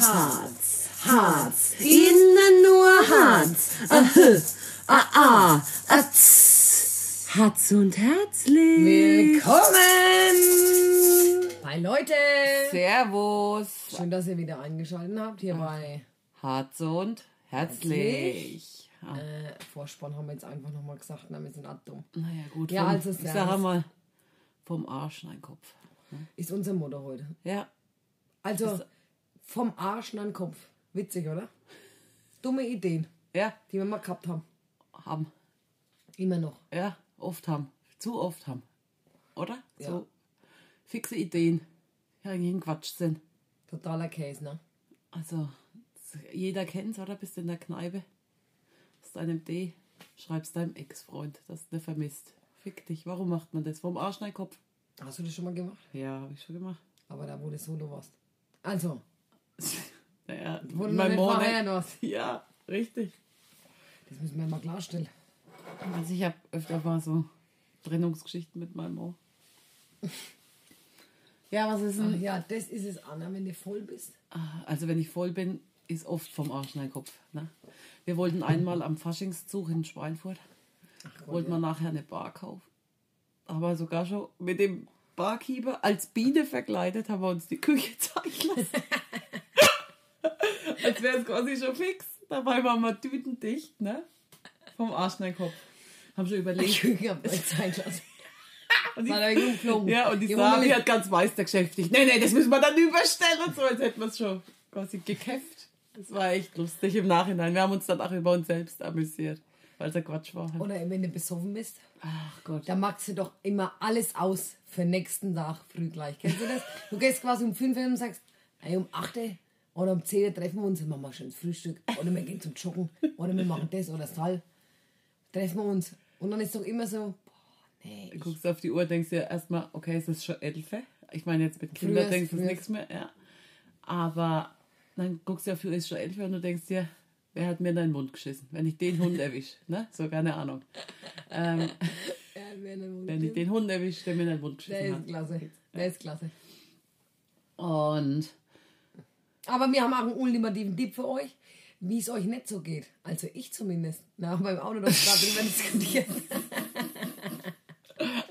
Harz, Harz, innen nur Harz. Ahö, ah, ah, atz. Harz und herzlich. Willkommen! Hi Leute! Servus. Schön, dass ihr wieder eingeschaltet habt hier bei Harz und herzlich. Ah, äh, Vorspann haben wir jetzt einfach nochmal gesagt, na, wir sind dumm. naja, gut. Ja, also ich sag mal, vom Arsch in den Kopf. Ist unser Motto heute. Ja, Also vom Arsch in den Kopf. Witzig, oder? Dumme Ideen, ja, die wir mal gehabt haben. haben. Immer noch. Ja, oft haben. Zu oft haben. Oder? Ja. So fixe Ideen. Ja, eigentlich ein Quatsch sind. Totaler Case, ne? Also, jeder kennt's, oder? Bist in der Kneipe, hast einem D, schreibst deinem Ex-Freund, dass du vermisst. Fick dich. Warum macht man das? Vom Arsch in den Kopf? Hast du das schon mal gemacht? Ja, habe ich schon gemacht. Aber da, wo du solo warst. Also, Naja, noch mein warst. Ja, richtig. Das müssen wir mal klarstellen. Also ich habe öfter mal so Trennungsgeschichten mit meinem Mann. Ja, was ist Ach denn? ja, das ist es, Anna, wenn du voll bist. Also wenn ich voll bin, ist oft vom Arsch in den Kopf. Ne? Wir wollten einmal am Faschingszug in Schweinfurt, wollten wir nachher eine Bar kaufen. Aber sogar schon mit dem Barkeeper als Biene verkleidet haben wir uns die Küche zeigen lassen. Als wäre es quasi schon fix. Dabei waren wir tütendicht, ne? Vom Arsch in den Kopf. Haben schon überlegt. Ich hab euch Zeit lassen. Und die- War geflogen. Ja, und die Hunde- hat ganz meistergeschäftig. Nee, nee, das müssen wir dann überstellen und so, als hätten wir es schon quasi gekämpft. Das war echt lustig im Nachhinein. Wir haben uns dann auch über uns selbst amüsiert, weil es ja Quatsch war. Halt. Oder wenn du besoffen bist, Ach Gott. da magst du doch immer alles aus für nächsten Tag früh gleich. Kennst du das? Du gehst quasi um 5 Uhr und sagst, ey, um 8 Uhr oder um 10 Uhr treffen wir uns und machen wir schön Frühstück. Oder wir gehen zum Joggen. Oder wir machen das oder das Teil. Treffen wir uns. Und dann ist doch immer so, boah, nee. Du guckst auf die Uhr, denkst dir erstmal, okay, es ist schon elfe. Ich meine, jetzt mit Kindern denkst du nichts mehr. Ja. Aber dann guckst du auf die Uhr, es ist schon elfe und du denkst dir, wer hat mir in den Mund geschissen? Wenn ich den Hund erwische. Ne? So, keine Ahnung. Ähm, wenn ich den Hund erwische, der mir in den Mund Der geschissen ist hat. klasse. Der ist klasse. Und Aber wir haben auch einen ultimativen Tipp für euch, wie es euch nicht so geht. Also ich zumindest. Na, beim Auto doch gerade drüber diskutiert.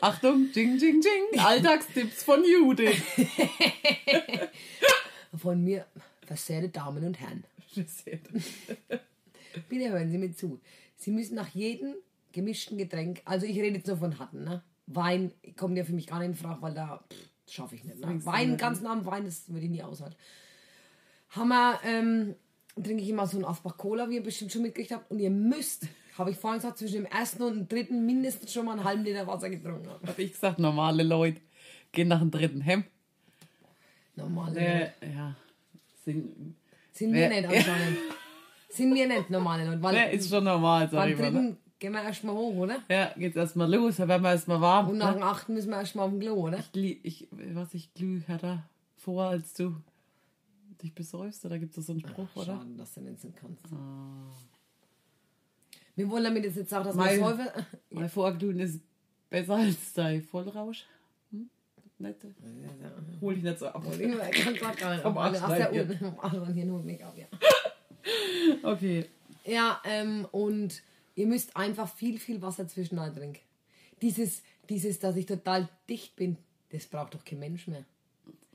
Achtung, jing, jing, jing. Alltagstipps von Judith. Von mir, versehrte Damen und Herren. Bitte hören Sie mir zu. Sie müssen nach jedem gemischten Getränk, also ich rede jetzt nur von Hatten, ne? Wein kommt ja für mich gar nicht in Frage, weil da schaffe ich nicht. Ne? Wein, ganz nah am Wein, das würde ich nie aushalten. Hammer, ähm, trinke ich immer so einen Asbach Cola, wie ihr bestimmt schon mitgekriegt habt. Und ihr müsst, habe ich vorhin gesagt, zwischen dem ersten und dem dritten mindestens schon mal einen halben Liter Wasser getrunken haben. Hab ich gesagt, normale Leute gehen nach dem dritten Hem. Normale Äh, Leute. ja. Sind, Sind wir nicht anscheinend. Sind wir nicht normale Leute. Weil ist schon normal, sag beim ich mal. Ne? dritten gehen wir erstmal hoch, oder? Ja, geht's erstmal los, dann werden wir erstmal warm. Und nach ne? dem achten müssen wir erstmal auf dem Klo, oder? Glie- ich, was ich glüh härter vor, als du dich besäufst, oder gibt es so einen Spruch, oder? Schade, dass du nicht so kannst. Wir wollen damit jetzt nicht sagen, dass Mein- säufer... Mein Vorglühen ist besser als dein Vollrausch. Hm? Nicht? Hol ich nicht so ab. Ich kann grad gar nicht. Ach, Abschneiden, Uhr- vom Abschneiden hier nur nicht ab, ja. Okay. Ja, ähm, und ihr müsst einfach viel, viel Wasser zwischendurch trinken. Dieses, dieses, dass ich total dicht bin, das braucht doch kein Mensch mehr.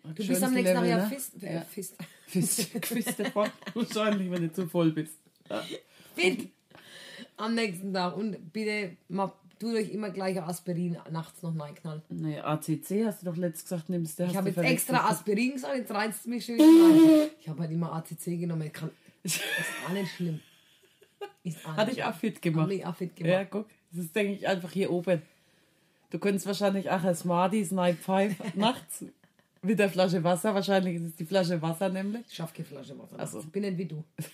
Du bist am nächsten Tag ja fist, Ja. fist. Fist, Fist davon. Wahrscheinlich, wenn du zu voll bist. Ja. fit am nächsten Tag. Und bitte, mal, tut euch immer gleich Aspirin nachts noch reinknallen. Nee, ACC hast du doch letztes gesagt, nimmst du. Ich habe jetzt extra Aspirin gesagt, jetzt reizt es mich schön rein. Ich habe halt immer ACC genommen. Ich kann, ist auch nicht schlimm. Ist auch Hatte ich auch fit gemacht. Habe ich auch fit Ja, gemacht. guck. Das ist, denke ich, einfach hier oben. Du könntest wahrscheinlich auch als Smarties Night 5 nachts mit der Flasche Wasser. Wahrscheinlich ist es die Flasche Wasser nämlich. Ich schaffe keine Flasche Wasser. Ach so. Ich bin nicht wie du.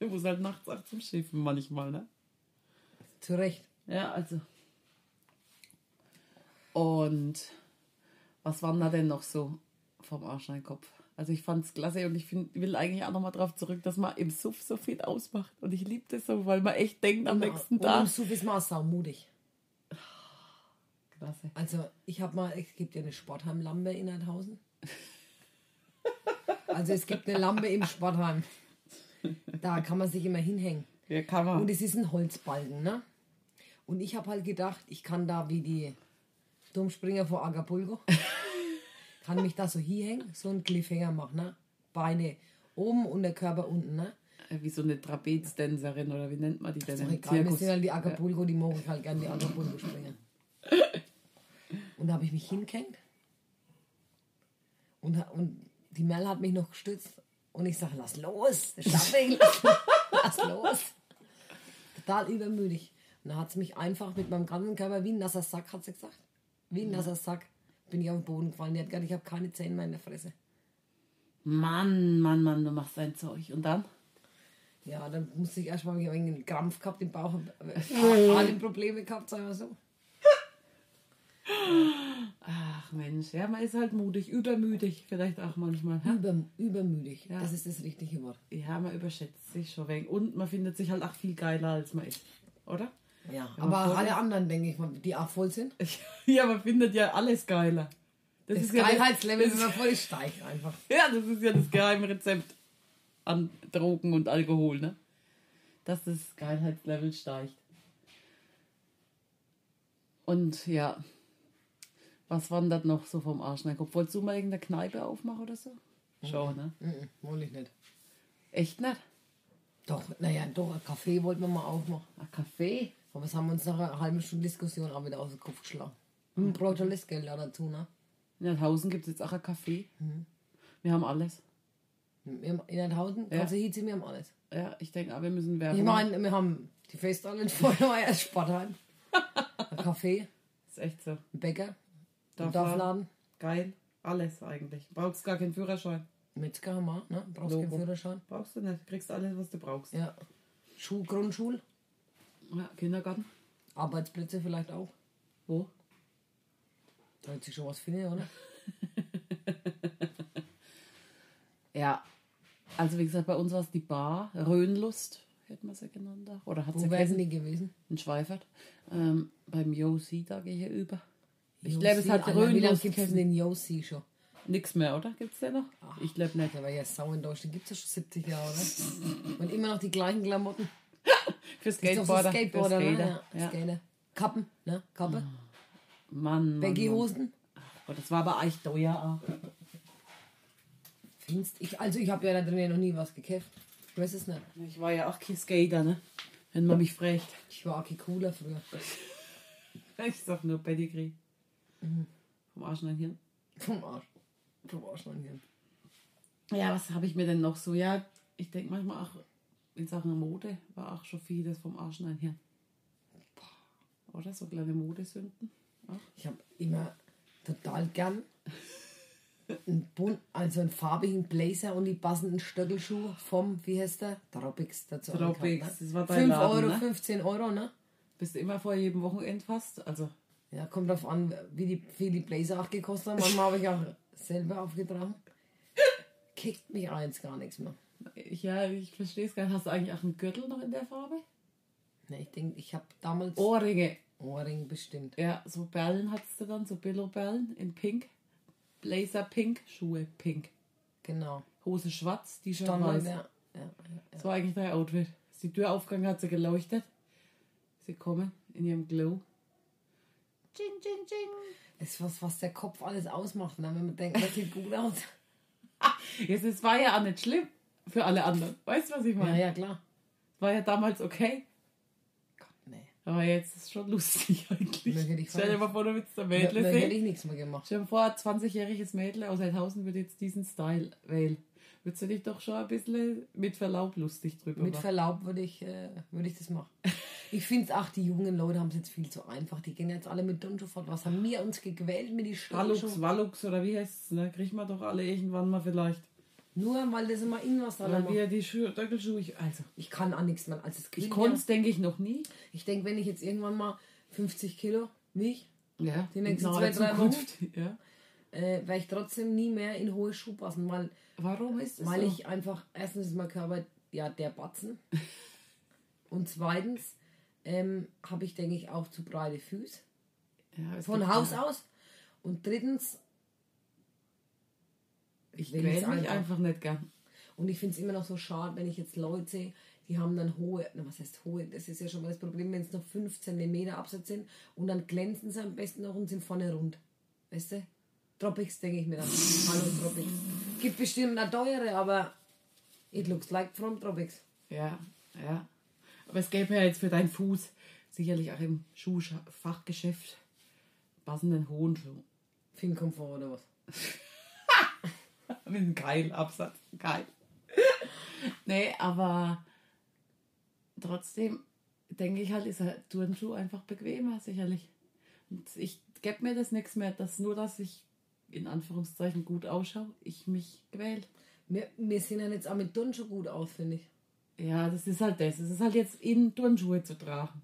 Du musst halt nachts auch zum Schiffen manchmal, ne? Zu Recht. Ja, also. Und was war da denn noch so vom Arsch in den Kopf? Also ich fand es klasse und ich find, will eigentlich auch nochmal drauf zurück, dass man im Suff so viel ausmacht. Und ich liebe das so, weil man echt denkt am nächsten Und im Tag. Suff ist man auch saumutig. Klasse. Also, ich habe mal, es gibt ja eine Sportheimlampe in Nordhausen. Also es gibt eine Lampe im Sportheim. Da kann man sich immer hinhängen. Ja, kann man. Und es ist ein Holzbalken, ne? Und ich habe halt gedacht, ich kann da wie die Dummspringer vor Acapulco, kann mich da so hinhängen, so einen Cliffhanger machen, ne? Beine oben und der Körper unten, ne? Wie so eine Trapezdänzerin oder wie nennt man die denn? Ist doch egal, wir sind halt die Acapulco, die mogen halt gerne die Acapulco springen. Und da habe ich mich hingehängt. Und, und die Mel hat mich noch gestützt. Und ich sage, lass los, das schaffe ich. Lass los. Total übermüdig. Und da hat sie mich einfach mit meinem ganzen Körper wie ein nasser Sack, hat sie gesagt. Wie ein nasser Sack bin ich auf den Boden gefallen. Die hat gesagt, ich habe keine Zähne mehr in der Fresse. Mann, Mann, Mann, du machst dein Zeug. Und dann? Ja, dann musste ich erstmal, ich habe einen Krampf gehabt im Bauch, habe alle Probleme gehabt, sagen wir so. Ach Mensch, ja, man ist halt mutig, übermütig vielleicht auch manchmal. hä? Über, übermüdig, Ja. das ist das richtige Wort. Ja, man überschätzt sich schon wenig. Und man findet sich halt auch viel geiler, als man ist. Oder? Ja, Wenn aber voll alle ist. anderen, denke ich mal, die auch voll sind. Ja, man findet ja alles geiler. Das, Das ist ja Geilheitslevel das, ist immer voll steigt einfach. Ja, das ist ja das Geheimrezept an Drogen und Alkohol, ne? Dass das Geilheitslevel steigt. Und ja, was wandert noch so vom Arsch Kopf? Wolltest du mal irgendeine Kneipe aufmachen oder so? Schon, ne? Mhm, wollte ich nicht. Echt nicht? Doch, naja, doch, ein Kaffee wollten wir mal aufmachen. Ein Kaffee? Aber das haben wir uns nach einer halben Stunde Diskussion auch wieder aus dem Kopf geschlagen. Man braucht schon das Geld auch dazu, ne? In Nordhausen gibt es jetzt auch ein Café. Wir haben alles. Wir haben in Enthausen, Ja. du hier ziehen, wir haben alles. Ja, ich denke, aber wir müssen Werbung Ich meine, wir haben die Festhalle in Feuerwehr, Sportheim, ein Kaffee, ist echt so. ein Bäcker, ein Darf Dorfladen, Geil. Alles eigentlich. Brauchst gar keinen Führerschein. Haben wir, ne? Brauchst keinen Logo. Führerschein. Brauchst du nicht. Kriegst alles, was du brauchst. Ja. Schul, Grundschul, Ja, Kindergarten. Arbeitsplätze vielleicht auch. Wo? Da wird sich schon was finden, oder? Ja. Also wie gesagt, bei uns war es die Bar. Röhnlust, hätte man sie genannt. Oder hat Wo sie wären die gewesen? In Schweifert. Ähm, beim Josi, da gehe ich glaube, es hat Alter, Wie lange gibt es den Yossi schon? Nix mehr, oder? Gibt's den noch? Ich glaube nicht. Der war ja sau in Deutschland. Gibt es ja schon 70 Jahre, oder? Und immer noch die gleichen Klamotten. Für doch so Skateboarder. Skateboarder, für ne? Skater. Ja, Ja. Skater. Kappen, ne? Kappe. Mann, Mann, Baggy-Hosen. Mann. Oh, das war aber echt teuer. auch. Findest ich, also ich habe ja da drin ja noch nie was gekauft. Ich weiß es nicht. Ich war ja auch kein Skater, ne? Wenn man mich fragt. Ich war auch kein cooler früher. Ich sag nur Pedigree. Mhm. Vom Arsch in den Hirn. Vom Arsch. Vom Arsch noch hier. Ja, was habe ich mir denn noch so? Ja, ich denke manchmal auch in Sachen Mode war auch schon vieles vom Arsch in den Hirn. Oder so kleine Modesünden. Auch. Ich habe immer total gern einen bunt, also einen farbigen Blazer und die passenden Stöckelschuhe vom, wie heißt der? Tropics dazu. Tropics, angekauft, das war ne? dein 5 Laden, Euro, ne? 15 Euro, ne? Bist du immer vor jedem Wochenend fast? Also, Ja, kommt drauf an, wie die, wie die Blazer auch gekostet haben. Manchmal habe ich auch selber aufgetragen. Kickt mich eins gar nichts mehr. ja, ich verstehe es gar nicht. Hast du eigentlich auch einen Gürtel noch in der Farbe? Ne, ich denke, ich habe damals Ohrringe. Ohrring bestimmt. Ja, so Perlen hattest du dann, so Billo-Perlen in pink. Blazer pink, Schuhe pink. Genau. Hose schwarz, T-Shirt Stand weiß. ja, ja, ja. Das war eigentlich dein Outfit. Als die Tür aufgegangen hat, sie geleuchtet. Sie kommen in ihrem Glow. Ching, ching, ching. Das ist was, was der Kopf alles ausmacht, ne? wenn man denkt, das sieht gut aus. Jetzt, es war ja auch nicht schlimm für alle anderen. Weißt du, was ich Ja, meine? ja, klar. War ja damals okay. Gott, nee. Aber jetzt ist es schon lustig eigentlich. Stell dir mal vor, du willst ein Da, da Mädel hätte sehen. ich nichts mehr gemacht. Stell dir vor, ein 20-jähriges Mädel aus Heidhausen würde jetzt diesen Style wählen. Würdest du dich doch schon ein bisschen mit Verlaub lustig drüber Mit machen? Verlaub würde ich, äh, würde ich das machen. Ich finde es auch, die jungen Leute haben es jetzt viel zu einfach. Die gehen jetzt alle mit Donjo fort. Was haben wir uns gequält mit die Stöckelschuhe? Wallux oder wie heißt es? Ne? Kriegen wir doch alle irgendwann mal vielleicht. Nur weil das immer irgendwas dran macht. wir die Schuhe, Stöckelschuhe. Ich, also, Ich kann auch nichts mehr. Also ich konnte es, denke ich, noch nie. Ich denke, wenn ich jetzt irgendwann mal 50 Kilo wiege, Ja, Die nächsten zwei, drei Zukunft. Ja. äh, werde ich trotzdem nie mehr in hohe Schuhe passen, weil, Warum ist das weil so? ich einfach, erstens ist mein Körper ja der Batzen und zweitens ähm, habe ich, denke ich, auch zu breite Füße ja, von Haus ja- aus und drittens Ich quäle mich einfach. einfach nicht gern. Und ich finde es immer noch so schade, wenn ich jetzt Leute sehe, die haben dann hohe, na, was heißt hohe, das ist ja schon mal das Problem, wenn es noch 5 cm Absatz sind und dann glänzen sie am besten noch und sind vorne rund. Weißt du? Tropics denke ich mir dann. Hallo Tropics. Gibt bestimmt eine teure, aber it looks like from Tropics. Ja, ja. Aber es gäbe ja jetzt für deinen Fuß sicherlich auch im Schuhfachgeschäft passenden hohen Schuh. Viel Komfort oder was? Mit einem geilen Absatz. Geil. nee, aber trotzdem denke ich halt, ist ein Turnschuh einfach bequemer, sicherlich. Und ich gebe mir das nichts mehr, dass nur, dass ich in Anführungszeichen gut ausschaue, ich mich quäl. Wir, wir sehen ja jetzt auch mit Turnschuh gut aus, finde ich. Ja, das ist halt das. Es ist halt jetzt in Turnschuhe zu tragen.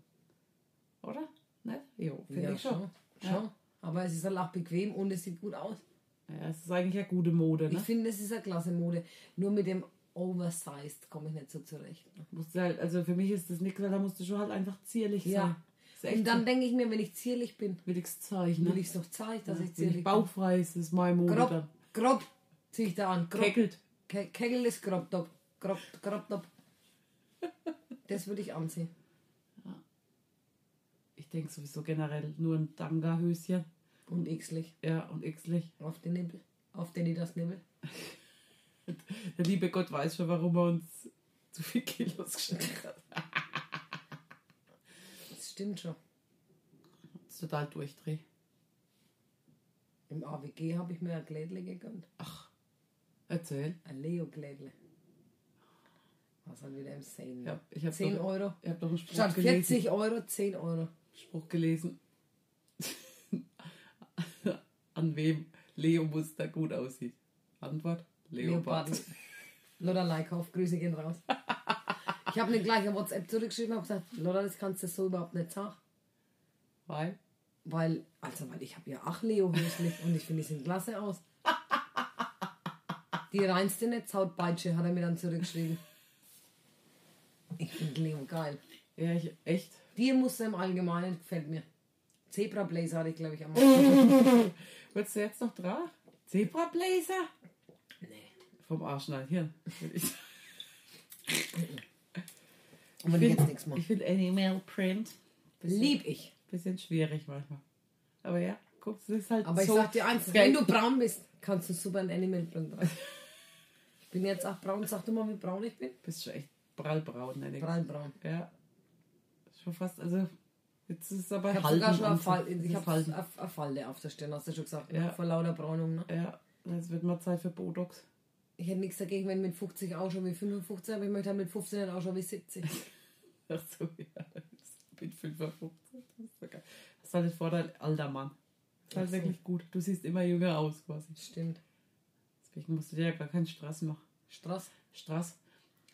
Oder? Nicht? Jo, finde ich schon. schon. Ja. Aber es ist halt auch bequem und es sieht gut aus. Ja, es ist eigentlich eine gute Mode, Ich ne? finde, es ist eine klasse Mode. Nur mit dem Oversized komme ich nicht so zurecht. Musst halt, also für mich ist das nichts, weil da musst du schon halt einfach zierlich Ja. sein. Und dann denke ich mir, wenn ich zierlich bin, will ich es zeigen, will ich es doch zeigen, dass ich Wenn zierlich ich bauchfrei ist, ist meine Mode bin. dann. Grob, grob ziehe ich da an. Grob. Keckelt. Ke Kegel ist Crop Top. Crop, crop Top. Das würde ich anziehen. Ich denke sowieso generell nur ein Tanga-Höschen. Und xlich. Ja, und xlich. Auf den Nippel. Auf den das Nippel. Der liebe Gott weiß schon, warum er uns zu viel Kilos geschenkt hat. Stimmt schon. Das ist total durchdreh. Im AWG habe ich mir ein Glädle gegönnt. Ach, erzähl. Ein Leo-Glädle. Was halt wieder im Sale. Ja, ich habe 10 doch, Euro. Ich habe doch einen Spruch Statt gelesen. 40 Euro, 10 Euro. Spruch gelesen. An wem Leo Muster gut aussieht. Antwort: Leopard. Leoparden. Lotta Leikauf, Grüße gehen raus. Ich habe nicht gleich eine WhatsApp zurückgeschrieben und gesagt, Lotta, das kannst du so überhaupt nicht sagen. Weil? Weil, also, weil ich habe ja auch Leo höchstlich und ich finde, die sehen klasse aus. Die reinste Netzhautpeitsche hat er mir dann zurückgeschrieben. Ich finde Leo geil. Ja, ich, echt. Die Muster im Allgemeinen gefällt mir. Zebra Blazer hatte ich, glaube ich, am. Würdest du jetzt noch dran? Zebra Blazer? Nee. Vom Arschneid hier. würd Ich, Aber find- jetzt nichts mehr. ich finde Animal Print bisschen, Lieb ich. bisschen schwierig manchmal. Aber ja, guck, das ist halt Aber ich so. sag dir eins, wenn du braun bist, kannst du super ein Animal Print drauf. Ich bin jetzt auch braun. Sag du mal, wie braun ich bin? bist schon echt prallbraun, ne? Prallbraun. Ja. Schon fast, also. Jetzt ist es aber Ich habe sogar schon eine, Fall, ich hab eine eine Falte auf der Stirn, hast du schon gesagt. Ja. Ne? Vor lauter Braunung. Ne? Ja, jetzt wird mal Zeit für Botox. Ich hätte nichts dagegen, wenn mit 50 ausschaue wie 55, aber ich möchte halt mit 15 nicht ausschauen wie 70. Ach so, ja. Ich bin 55. Das ist halt der Vorteil, alter Mann. Das ist halt so. wirklich gut. Du siehst immer jünger aus, quasi. Stimmt. Deswegen musst du dir ja gar keinen Stress machen. Straß. Stress.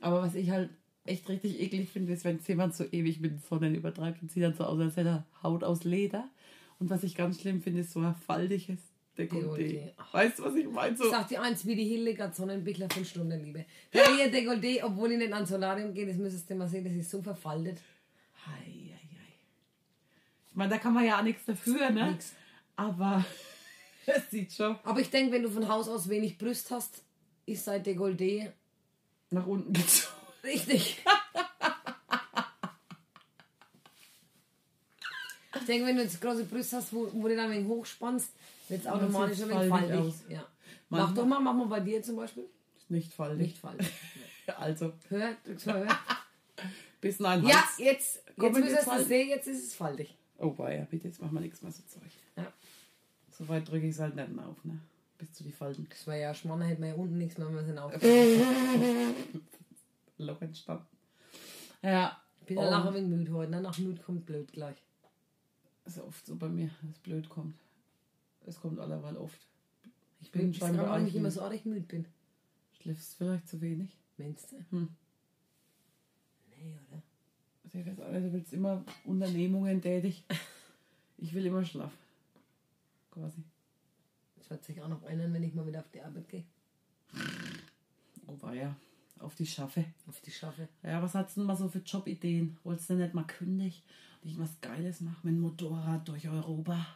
Aber was ich halt echt richtig eklig finde, ist, wenn jemand so ewig mit den Sonnen übertreibt und sieht dann so aus, als hätte er Haut aus Leder. Und was ich ganz schlimm finde, ist so ein faltiges Dekolleté. Dekolleté. Ach. Weißt du, was ich meine? So, Ich sag dir eins, wie die Hildegard Sonnenbichler von Stundenliebe. Der hier Dekolleté, obwohl ich nicht ans Solarium gehe, das müsstest du mal sehen, das ist so verfaltet. Hei, hei, hei. Ich meine, da kann man ja auch nichts dafür, ne? Nix. Aber es sieht schon Aber ich denke, wenn du von Haus aus wenig Brust hast, ist sein Dekolleté nach unten gezogen. richtig. Ich denke, wenn du jetzt große Brüste hast, wo, wo du dann ein wenig hochspannst, wird es automatisch ein wenig faltig faltig. Ja. Manchmal- Mach doch mal, mach mal bei dir zum Beispiel. Ist nicht faltig. Nicht faltig. Also, Hör, drück's mal hör. bis nein Ja, Hals. jetzt, Komm, jetzt jetzt müsstest du faltig. sehen, jetzt ist es faltig. Oh, weia, bitte, jetzt machen wir nichts mehr so Zeug. Ja. So weit drücke ich es halt nicht mehr auf, ne? Bis zu die Falten. Das war ja Schmann, hätten wir ja unten nichts mehr, wenn wir sind auf. Loch entstanden. Ja. Ich bin ja oh, nachher ein wenig müde heute, ne? Nach müde kommt blöd gleich. Ist oft so bei mir, dass es blöd kommt. Es kommt allerweil oft. Ich Ich bin dran, scheinbar weil ich immer so arg müde bin. Schläfst vielleicht zu wenig. Meinst du? Hm. Nee, oder? Ich du willst immer Unternehmungen tätig. Ich will immer schlafen. Quasi. Das wird sich auch noch ändern, wenn ich mal wieder auf die Arbeit gehe. Oh, weia. Auf die Schaffe. Auf die Schaffe. Ja, was hast du denn mal so für Jobideen? Wolltest du nicht mal kündigen und ich was Geiles machen mit dem Motorrad durch Europa?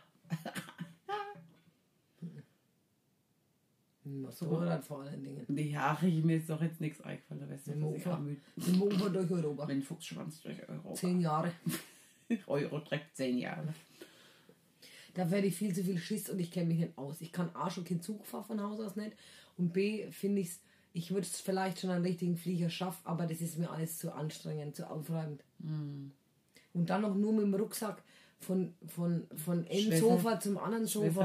Oder vor allen Dingen. Ja, ich, mir ist doch jetzt nichts eingefallen. Weißt du, dass ich Ufer. Im Ufer durch Europa. Wenn Fuchsschwanz durch Europa. Zehn Jahre. Euro trägt zehn Jahre. Da werde ich viel zu viel Schiss und ich kenne mich nicht aus. Ich kann A schon keinen Zug fahren von Haus aus nicht. Und B finde ich ich würde es vielleicht schon einen richtigen Flieger schaffen, aber das ist mir alles zu anstrengend, zu aufreibend. Hm. Und dann noch nur mit dem Rucksack von, von, von einem Sofa zum anderen Sofa.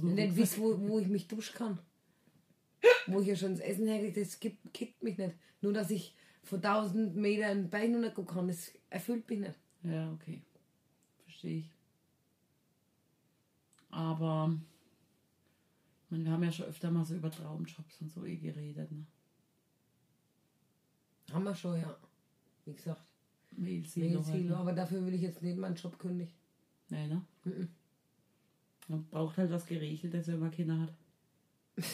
dem nicht wissen, wo, wo ich mich duschen kann. wo ich ja schon das Essen herkriege, das gibt, kickt mich nicht. Nur, dass ich von 1000 Metern einen Bein runtergucken kann, das erfüllt mich nicht. Ja, okay. Verstehe ich. Aber ich meine, wir haben ja schon öfter mal so über Traumjobs und so eh geredet. Ne? Haben wir schon, ja. Wie gesagt. Mail-Silo Silo, halt, Silo, ne? aber dafür will ich jetzt nicht meinen Job kündigen. Nee, ne? Mhm. Man braucht halt was Geregeltes, wenn man Kinder hat.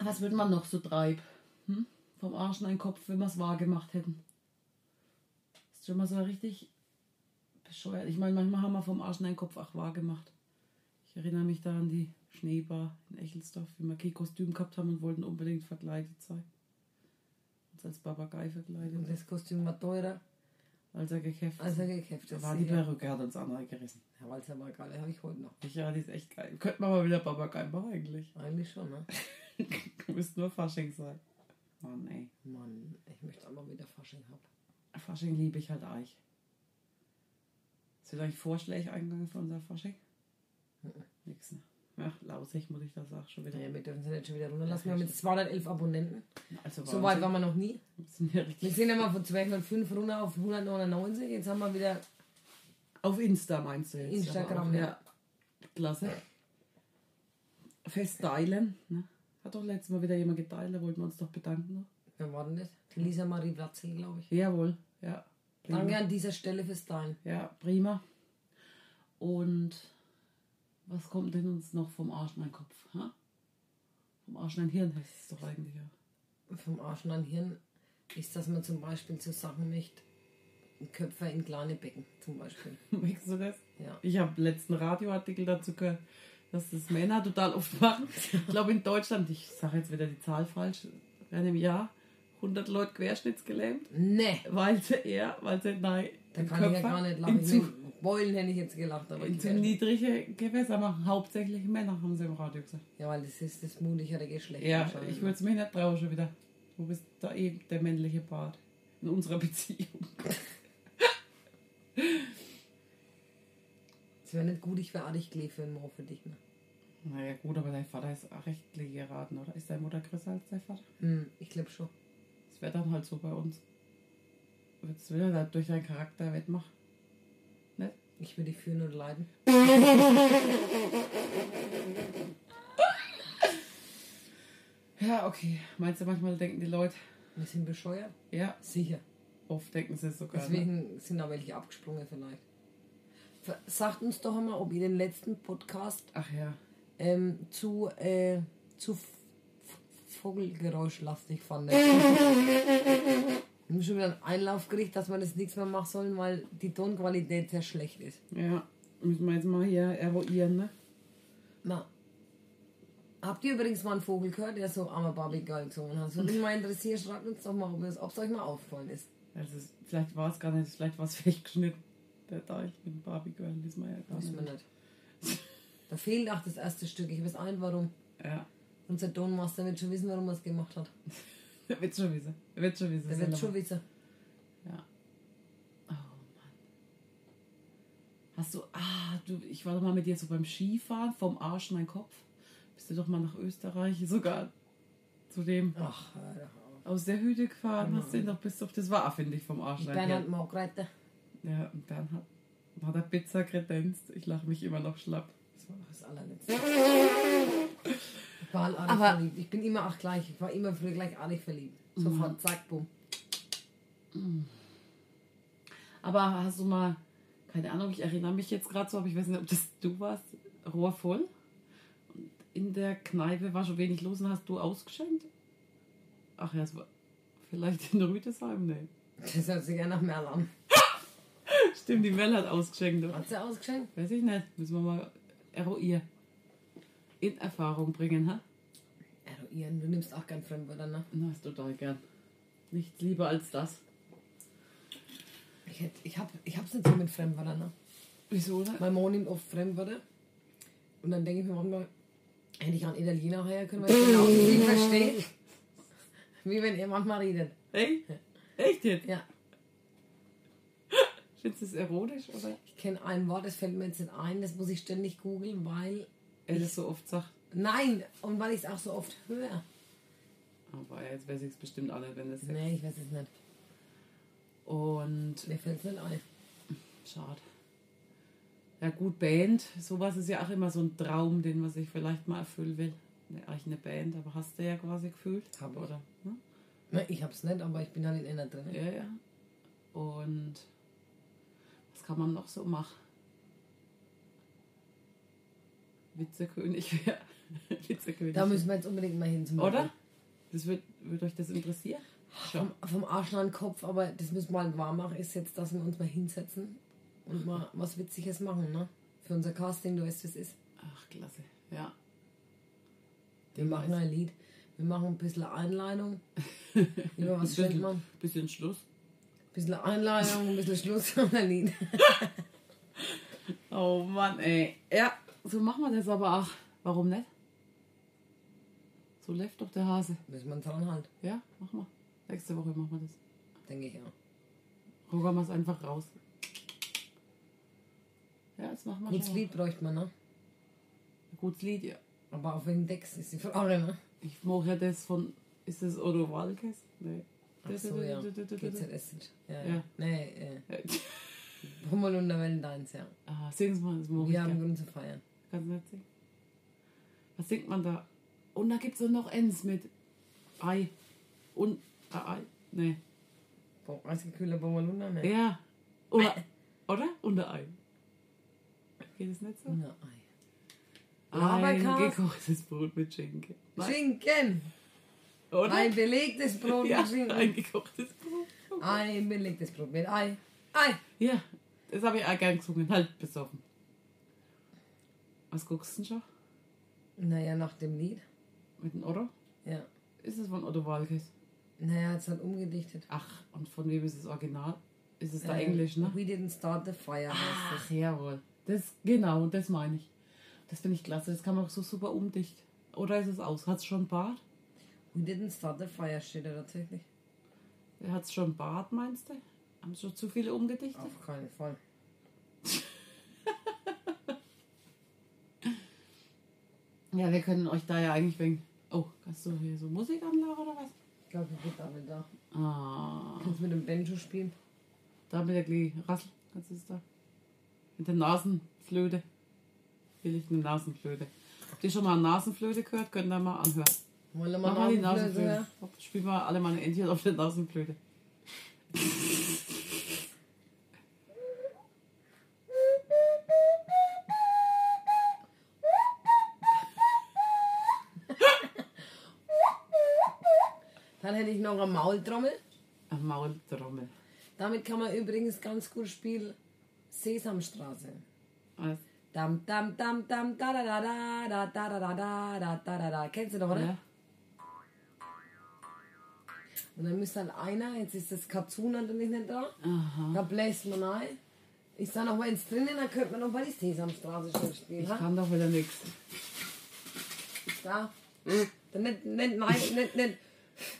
Was würde man noch so treiben? Hm? Vom Arsch in den Kopf, wenn wir es wahr gemacht hätten. Ist schon mal so richtig bescheuert. Ich meine, manchmal haben wir vom Arsch in den Kopf auch wahr gemacht. Ich erinnere mich da an die Schneebar in Echelsdorf, wie wir kein Kostüm gehabt haben und wollten unbedingt verkleidet sein. Uns als Papagei verkleidet, Und das Kostüm war teurer, als er gekämpft als er gekämpft ist. war die. Perücke, hat uns andere gerissen. Ja, weil es ja war geil, habe ich heute noch. Ja, die ist echt geil. Könnte man mal wieder Papagei machen eigentlich. Eigentlich schon, ne? Müsste nur Fasching sein. Mann, ey. Mann, ich möchte auch mal wieder Fasching haben. Fasching liebe ich halt Eich. Sind eigentlich Vorschläge eingegangen für unser Fasching? Nix, ne? Ja, lausig muss ich das auch schon wieder. Naja, wir dürfen sie nicht schon wieder runterlassen. Wir haben jetzt 211 Abonnenten. Also So weit waren wir noch nie. Wir Wir sind ja mal von 205 runter auf 199. Jetzt haben wir wieder auf Insta meinst du jetzt? Instagram, ja. Klasse. Fest teilen. Ne? Hat doch letztes Mal wieder jemand geteilt, da wollten wir uns doch bedanken. Noch. Wer war denn das? Lisa Marie Platzel, glaube ich. Jawohl, ja. Prima. Danke an dieser Stelle fürs Teilen. Ja, prima. Und was kommt denn uns noch vom Arsch in den Kopf? Ha? Vom Arsch in den Hirn heißt es doch eigentlich ja. Vom Arsch und an Hirn ist, dass man zum Beispiel zu Sachen möchte. Köpfe in kleine Becken zum Beispiel. Merkst du das? Ja. Ich habe letzten Radioartikel dazu gehört, dass das Männer total oft machen. Ich glaube in Deutschland, ich sage jetzt wieder die Zahl falsch, werden im Jahr 100 Leute querschnittsgelähmt, Nee, weil sie eher, weil sie nein, da den kann ich ja gar nicht in Mit Beulen hätte ich jetzt gelacht. Aber in zu niedrige Gewässer machen. Hauptsächlich Männer, haben sie im Radio gesagt. ja, weil das ist das mutigere Geschlecht. Ja, wahrscheinlich. ich würde es mir nicht trauen schon wieder. Du bist da eh der männliche Part in unserer Beziehung. Es wäre nicht gut, ich wäre Adichklee für einen Mann für dich. Ne? Naja gut, aber dein Vater ist auch rechtlich geraten, oder? Ist deine Mutter größer als dein Vater? Hm, ich glaube schon. Das wäre dann halt so bei uns. Würdest du wieder da durch deinen Charakter wettmachen? Ich würde dich führen oder leiden. Ja, okay. Meinst du, manchmal denken die Leute, Wir sind bescheuert? ja, Sicher. oft denken sie es sogar. Ne? Deswegen sind da welche abgesprungen vielleicht. Sagt uns doch mal, ob ihr den letzten Podcast ja. ähm, zu, äh, zu Vogelgeräuschlastig fandet. Wir haben schon wieder einen Einlauf gekriegt, dass wir das nichts mehr machen sollen, weil die Tonqualität sehr schlecht ist. Ja, müssen wir jetzt mal hier eruieren, ne? Na. Habt ihr übrigens mal einen Vogel gehört, der so armer Barbie Girl gesungen hat? Würde mich mal interessieren, schreibt uns doch mal, ob es euch mal aufgefallen ist. Also, vielleicht war es gar nicht, vielleicht war es fake geschnitten. Der Deich mit dem Barbie Girl, wissen wir ja gar nicht. nicht. Da fehlt auch das erste Stück. Ich weiß auch nicht warum. Ja, Unser Tonmaster wird schon wissen, warum er es gemacht hat. der wird schon wissen. Der wird schon wissen. Der wird schon wissen. Ja. Oh Mann. Hast du, ah, du, ich war doch mal mit dir so beim Skifahren, vom Arsch in meinen Kopf. Bist du doch mal nach Österreich, sogar zu dem Ach, auf. aus der Hütte gefahren, hast den doch bis auf das war, finde ich, vom Arsch. Bernhard. Margreite. Ja, und Bernhard war der Pizza kredenzt. Ich lache mich immer noch schlapp. Das war noch das allerletzte. Ich war halt artig Aber- verliebt. Ich bin immer auch gleich. Ich war immer früher gleich artig verliebt. Sofort, zack, bumm. Aber hast du mal, keine Ahnung, ich erinnere mich jetzt gerade so, aber ich weiß nicht, ob das du warst, Rohr voll. Und in der Kneipe war schon wenig los und hast du ausgeschenkt? Ach ja, es war vielleicht in Rüdesheim, ne. Das hört sich ja nach Merl an. Stimmt, die Mel hat ausgeschenkt. oder? Hat sie ausgeschenkt? Weiß ich nicht, müssen wir mal eruieren. In Erfahrung bringen, ha? Eruieren, du nimmst auch gern Fremdwörter, ne? Na, ist total gern. Nichts lieber als das. Ich, hätt, ich, hab, ich hab's nicht so mit Fremdwörtern, ne? Wieso, ne? Mein Mann nimmt oft Fremdwörter. Und dann denke ich mir manchmal, hätte ich einen Italiener her können, weil ich genau viel verstehe. Wie wenn er manchmal redet. Echt? Echt jetzt? Ja. Findest du es erotisch, oder? Ich kenne ein Wort, das fällt mir jetzt nicht ein, das muss ich ständig googeln, weil. Er das so oft sagt. Nein, und weil ich es auch so oft höre. Aber jetzt weiß ich es bestimmt nicht, wenn das Nee, ich weiß es nicht. Und Mir fällt es nicht ein. schade. Ja gut, Band, sowas ist ja auch immer so ein Traum, den man sich vielleicht mal erfüllen will. Ne, eigentlich eine Band, aber hast du ja quasi gefühlt. Hab ich. oder? Hm? Ne, ich hab's nicht, aber ich bin halt in einer drin. Ja, ja. Und was kann man noch so machen? Witzekönig wäre. Witzekönig. Da müssen wir jetzt unbedingt mal hin zum Oder? Das wird, wird euch das interessieren? Vom, vom Arsch an den Kopf, aber das müssen wir halt wahr machen, ist jetzt, dass wir uns mal hinsetzen und mal was Witziges machen, ne? Für unser Casting, du weißt, wie es ist. Ach, klasse. Ja. Wir machen ein Lied. Wir machen ein bisschen Einleitung. Über was bisschen, man? bisschen Schluss. Ein bisschen Einleitung, ein bisschen Schluss und ein Lied. Oh Mann, ey. Ja, so machen wir das aber auch. Warum nicht? So läuft doch der Hase. Müssen wir uns dran halt, Ja, machen wir. Nächste Woche machen wir das. denke ich auch. Rockern wir es einfach raus. Ja, das machen wir Gutes. Lied bräuchte man, ne? Ein gutes Lied, ja. Aber auf welchen Dex ist die Frage, ne? Ich mache ja das von. Ist das Odo Walkes? Nee. Ach so, ja. GZS. Ja, ja. Ja. Nee, äh, Hummel und der Valentines, ja. ah, sing's mal, das ich Wir haben. Grund zu feiern. Nicht singen? Was singt man da? Und da gibt es noch Ends mit Ei. Und Ei. Nee. Boah, Eisgekühler Bommaluna, ne? Ja. Oder? Oder? Und ein Ei. Geht es nicht so? Na, Ei. Ein gekochtes Brot mit Schinken. Nein, Schinken! Oder? Ein belegtes Brot ja, mit Schinken. ein gekochtes Brot. Ein belegtes Brot mit Ei. Ei! Ja, das habe ich auch gern gesungen. Halt besoffen. Was guckst du denn schon? Naja, nach dem Lied. Mit dem Otto? Ja. Ist es von Otto Walkes? Naja, es hat umgedichtet. Ach, und von wem ist das Original? Ist es da Äh, Englisch, ne? We didn't start the fire heißt Ach, jawohl. Das, genau, das meine ich. Das finde ich klasse. Das kann man auch so super umdicht. Oder ist es aus? Hat es schon Bart? We didn't start the fire steht da tatsächlich. Hat es schon Bart, meinst du? Haben schon zu viele umgedichtet? Auf keinen Fall. Ja, wir können euch da ja eigentlich wegen. Oh, hast du hier so Musikanlage oder was? Ich glaube, ich bin damit da. Ah, Kannst mit dem Banjo spielen? da mit der Glee. Rassel, kannst du es da? Mit der Nasenflöte. Will ich eine Nasenflöte. Habt ihr schon mal eine Nasenflöte gehört? Könnt ihr mal anhören. Wollen wir Mach mal mal die Nasenflöte, Nasenflöte. Spielen wir alle mal ein Entchen auf der Nasenflöte. noch eine Maultrommel. Eine Maultrommel. Damit kann man übrigens ganz gut spielen Sesamstraße. Was? Dam dam dam dam da da da da da da da da da da da da Kennst du doch, oder? Ja? Und dann müsste halt einer, jetzt ist das Katsu natürlich nicht da, Aha. da bläst man ein. Ist da noch mal eins drinnen, dann könnte man noch mal die Sesamstraße schon spielen. Ich ha? kann doch wieder nichts. Da. Dann nicht, nicht, nein, nicht, nicht.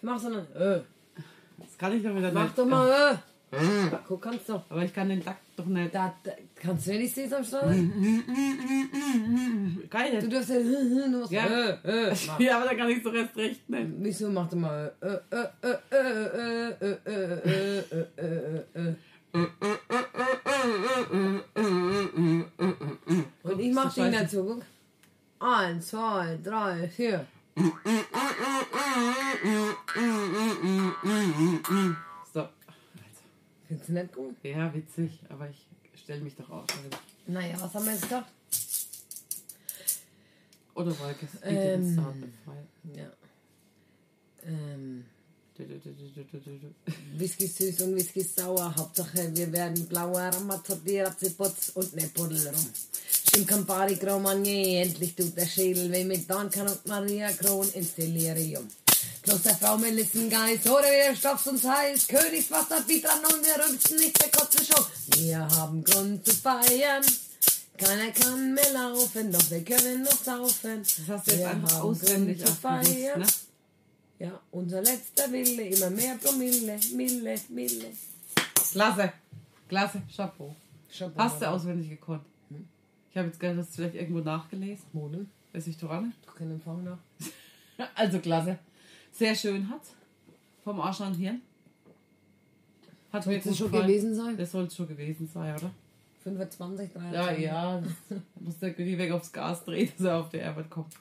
Mach sondern, äh. Das kann ich doch wieder Mach nicht. doch mal, äh. Guck, kannst du. Aber ich kann den Takt doch nicht. Da, da, kannst du nicht die Sesamstraße? Geil. Du darfst ja, du musst, Ja. äh, äh. Mach. Ja, aber da kann ich so recht recht nicht. Wieso macht er mal, äh, äh, äh, äh, äh, äh, äh, äh, äh, äh, äh. Und ich mach so den dazu, guck. Eins, zwei, drei, vier. So. Also, Findest du nicht gut? ja, witzig, aber ich stelle mich doch auf. Naja, was haben wir jetzt gedacht? Oder Wolkes. Ähm. Ähm. Ja. Ähm, Whisky süß und Whisky sauer. Hauptsache wir werden blauer. Ramazzotti, Ratziputz und ne Puddel rum. Im Campari Gromagne, endlich tut der Schädel weh mit Dan kann und Maria Kron ins Delirium. Klosterfrau Melissengeist, oder wie der Stoff uns heißt, Königswasser wie dran und wir rümpfen nicht der Kotze schon. Wir haben Grund zu feiern. Keiner kann mehr laufen, doch wir können noch saufen. Das hast du jetzt wir einfach haben auswendig Grund zu feiern. ne? Ja, unser letzter Wille, immer mehr Promille, Mille, Mille. Klasse. Klasse. Chapeau. Chapeau. Hast du auswendig gekonnt. Ich habe jetzt hast du vielleicht irgendwo nachgelesen. Wo denn? Weiß ich. Doch keinen Empfang noch. Also klasse. Sehr schön hat. Vom Arsch an Hirn. Hat Soll es schon gefallen. gewesen sein? Das soll es schon gewesen sein, oder? 25, 23. Ja, ja. das- Muss der Gürtel weg aufs Gas drehen, dass er auf die Arbeit kommt.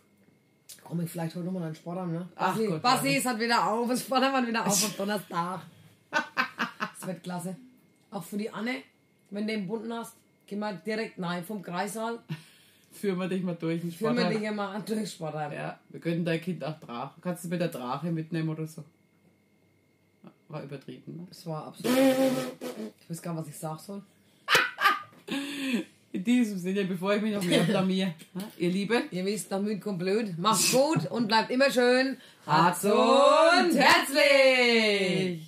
Komm ich vielleicht heute nochmal einen Sport an, ne? Ach Basi, Gott, Basi ist halt wieder auf, das Sport hat wieder auf am Donnerstag. Das wird klasse. Auch für die Anne, wenn du den Bunden hast, geh mal direkt rein vom Kreissaal. Führen wir dich mal durch den Führen wir dich mal durch Sportheim. Ja, wir können dein Kind auch Drache. Kannst du mit der Drache mitnehmen oder so? War übertrieben, ne? Das war absolut. Ich weiß gar nicht, was ich sagen soll. In diesem Sinne, bevor ich mich noch mehr blamier, ne? ihr Lieben, Ihr wisst, noch müde kommt blöd. Macht's gut und bleibt immer schön. Herz und herzlich!